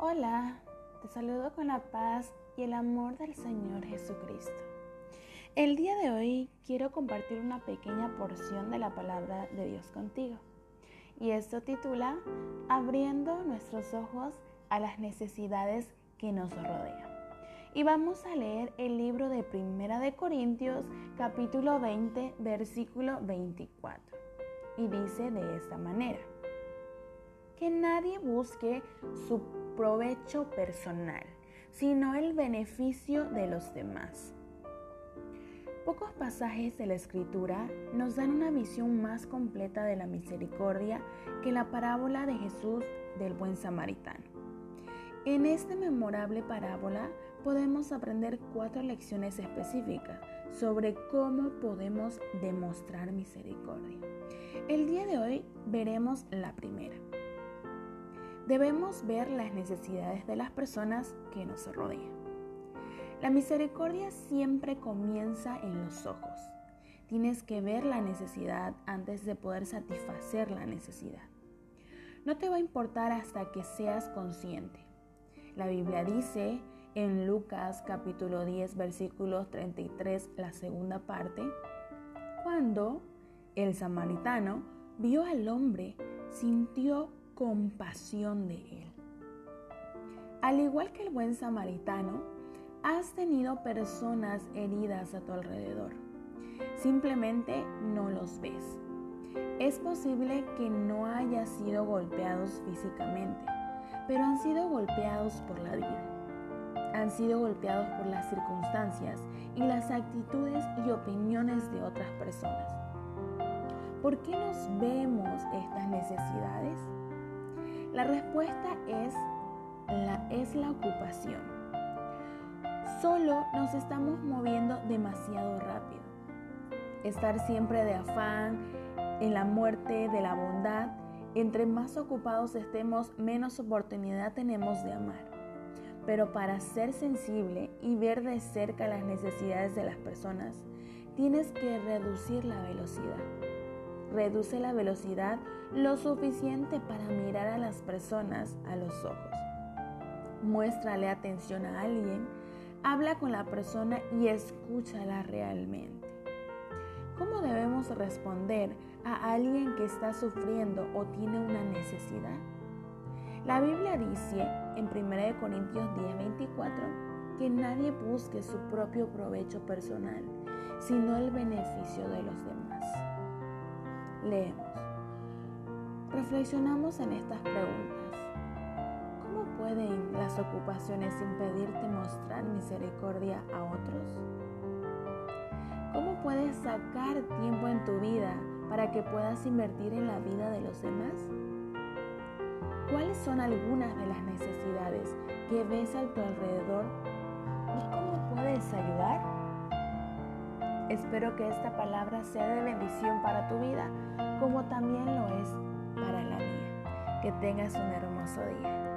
Hola, te saludo con la paz y el amor del Señor Jesucristo. El día de hoy quiero compartir una pequeña porción de la palabra de Dios contigo. Y esto titula Abriendo nuestros ojos a las necesidades que nos rodean. Y vamos a leer el libro de Primera de Corintios, capítulo 20, versículo 24. Y dice de esta manera: Que nadie busque su provecho personal, sino el beneficio de los demás. Pocos pasajes de la escritura nos dan una visión más completa de la misericordia que la parábola de Jesús del buen samaritano. En esta memorable parábola podemos aprender cuatro lecciones específicas sobre cómo podemos demostrar misericordia. El día de hoy veremos la primera. Debemos ver las necesidades de las personas que nos rodean. La misericordia siempre comienza en los ojos. Tienes que ver la necesidad antes de poder satisfacer la necesidad. No te va a importar hasta que seas consciente. La Biblia dice en Lucas capítulo 10 versículos 33, la segunda parte, cuando el samaritano vio al hombre, sintió compasión de él. Al igual que el buen samaritano, has tenido personas heridas a tu alrededor. Simplemente no los ves. Es posible que no hayas sido golpeados físicamente, pero han sido golpeados por la vida. Han sido golpeados por las circunstancias y las actitudes y opiniones de otras personas. ¿Por qué nos vemos estas necesidades? La respuesta es la, es la ocupación. Solo nos estamos moviendo demasiado rápido. Estar siempre de afán, en la muerte de la bondad, entre más ocupados estemos, menos oportunidad tenemos de amar. Pero para ser sensible y ver de cerca las necesidades de las personas, tienes que reducir la velocidad. Reduce la velocidad lo suficiente para mirar a las personas a los ojos. Muéstrale atención a alguien, habla con la persona y escúchala realmente. ¿Cómo debemos responder a alguien que está sufriendo o tiene una necesidad? La Biblia dice en 1 Corintios 10:24 que nadie busque su propio provecho personal, sino el beneficio de los demás. Leemos. Reflexionamos en estas preguntas. ¿Cómo pueden las ocupaciones impedirte mostrar misericordia a otros? ¿Cómo puedes sacar tiempo en tu vida para que puedas invertir en la vida de los demás? ¿Cuáles son algunas de las necesidades que ves a tu alrededor y cómo puedes ayudar? Espero que esta palabra sea de bendición para tu vida, como también lo es para la mía. Que tengas un hermoso día.